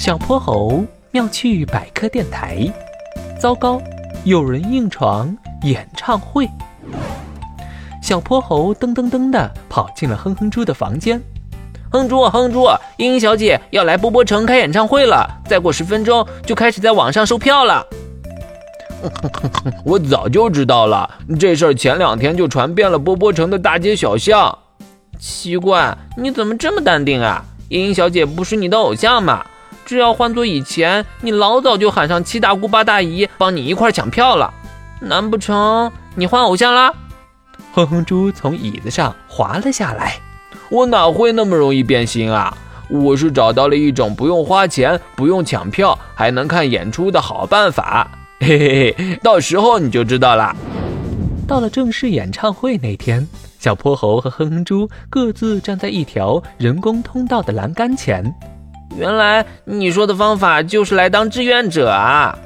小泼猴妙趣百科电台。糟糕，有人硬闯演唱会。小泼猴噔噔噔的跑进了哼哼猪的房间。哼猪，哼猪，茵茵小姐要来波波城开演唱会了，再过十分钟就开始在网上售票了。我早就知道了，这事儿前两天就传遍了波波城的大街小巷。奇怪，你怎么这么淡定啊？茵茵小姐不是你的偶像吗？只要换做以前，你老早就喊上七大姑八大姨帮你一块抢票了。难不成你换偶像啦？哼哼猪从椅子上滑了下来。我哪会那么容易变心啊？我是找到了一种不用花钱、不用抢票还能看演出的好办法。嘿嘿嘿，到时候你就知道了。到了正式演唱会那天，小泼猴和哼哼猪各自站在一条人工通道的栏杆前。原来你说的方法就是来当志愿者啊！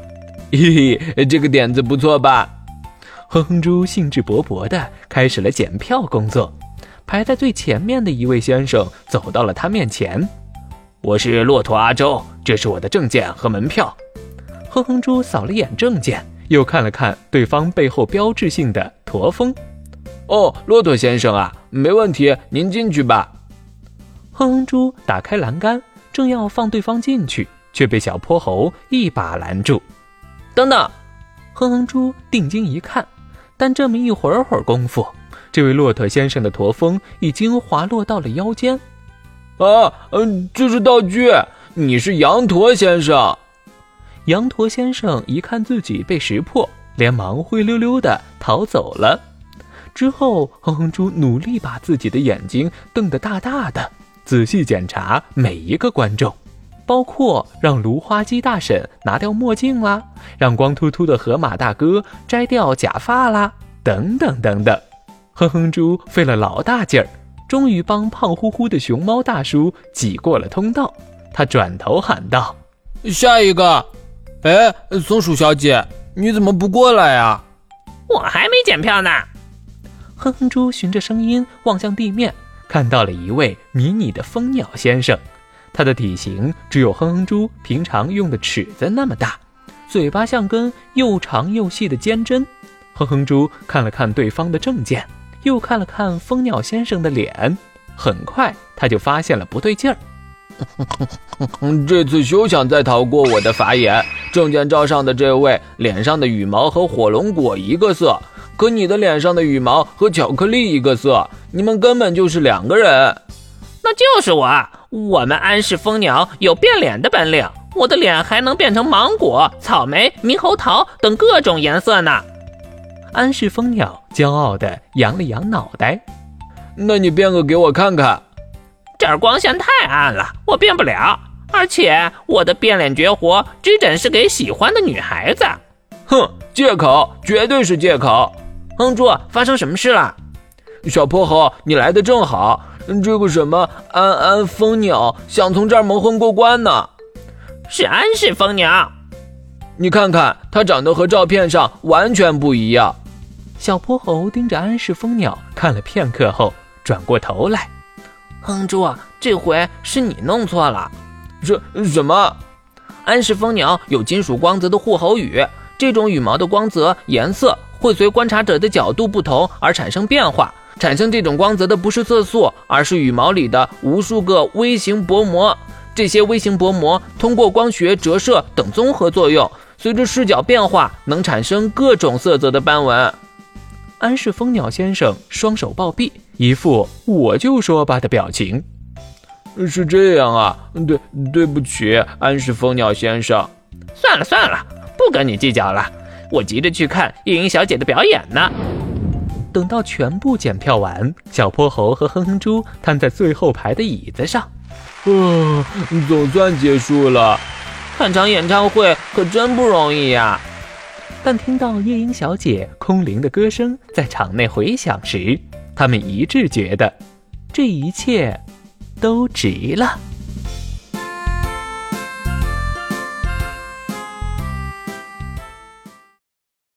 嘿嘿，这个点子不错吧？哼哼猪兴致勃勃地开始了检票工作。排在最前面的一位先生走到了他面前：“我是骆驼阿周，这是我的证件和门票。”哼哼猪扫了眼证件，又看了看对方背后标志性的驼峰。“哦，骆驼先生啊，没问题，您进去吧。”哼哼猪打开栏杆，正要放对方进去，却被小泼猴一把拦住。“等等！”哼哼猪定睛一看，但这么一会儿会儿功夫。这位骆驼先生的驼峰已经滑落到了腰间，啊，嗯，这是道具。你是羊驼先生。羊驼先生一看自己被识破，连忙灰溜溜的逃走了。之后，哼哼猪努力把自己的眼睛瞪得大大的，仔细检查每一个观众，包括让芦花鸡大婶拿掉墨镜啦，让光秃秃的河马大哥摘掉假发啦，等等等等。哼哼猪费了老大劲儿，终于帮胖乎乎的熊猫大叔挤过了通道。他转头喊道：“下一个，哎，松鼠小姐，你怎么不过来呀？”“我还没检票呢。”哼哼猪循着声音望向地面，看到了一位迷你的蜂鸟先生。他的体型只有哼哼猪平常用的尺子那么大，嘴巴像根又长又细的尖针。哼哼猪看了看对方的证件。又看了看蜂鸟先生的脸，很快他就发现了不对劲儿。这次休想再逃过我的法眼！证件照上的这位脸上的羽毛和火龙果一个色，可你的脸上的羽毛和巧克力一个色，你们根本就是两个人。那就是我，我们安氏蜂鸟有变脸的本领，我的脸还能变成芒果、草莓、猕猴桃等各种颜色呢。安氏蜂鸟骄傲地扬了扬脑袋，那你变个给我看看。这儿光线太暗了，我变不了。而且我的变脸绝活只展示给喜欢的女孩子。哼，借口，绝对是借口。哼猪，发生什么事了？小泼猴，你来的正好。这个什么安安蜂鸟想从这儿蒙混过关呢？是安氏蜂鸟。你看看，它长得和照片上完全不一样。小泼猴盯着安氏蜂鸟看了片刻后，转过头来：“哼猪，这回是你弄错了。什什么？安氏蜂鸟有金属光泽的护喉羽，这种羽毛的光泽颜色会随观察者的角度不同而产生变化。产生这种光泽的不是色素，而是羽毛里的无数个微型薄膜。这些微型薄膜通过光学折射等综合作用，随着视角变化，能产生各种色泽的斑纹。”安氏蜂鸟先生双手抱臂，一副我就说吧的表情。是这样啊，对，对不起，安氏蜂鸟先生。算了算了，不跟你计较了，我急着去看夜莺小姐的表演呢。等到全部检票完，小泼猴和哼哼猪瘫在最后排的椅子上。啊，总算结束了。看场演唱会可真不容易呀。但听到夜莺小姐空灵的歌声在场内回响时，他们一致觉得，这一切都值了。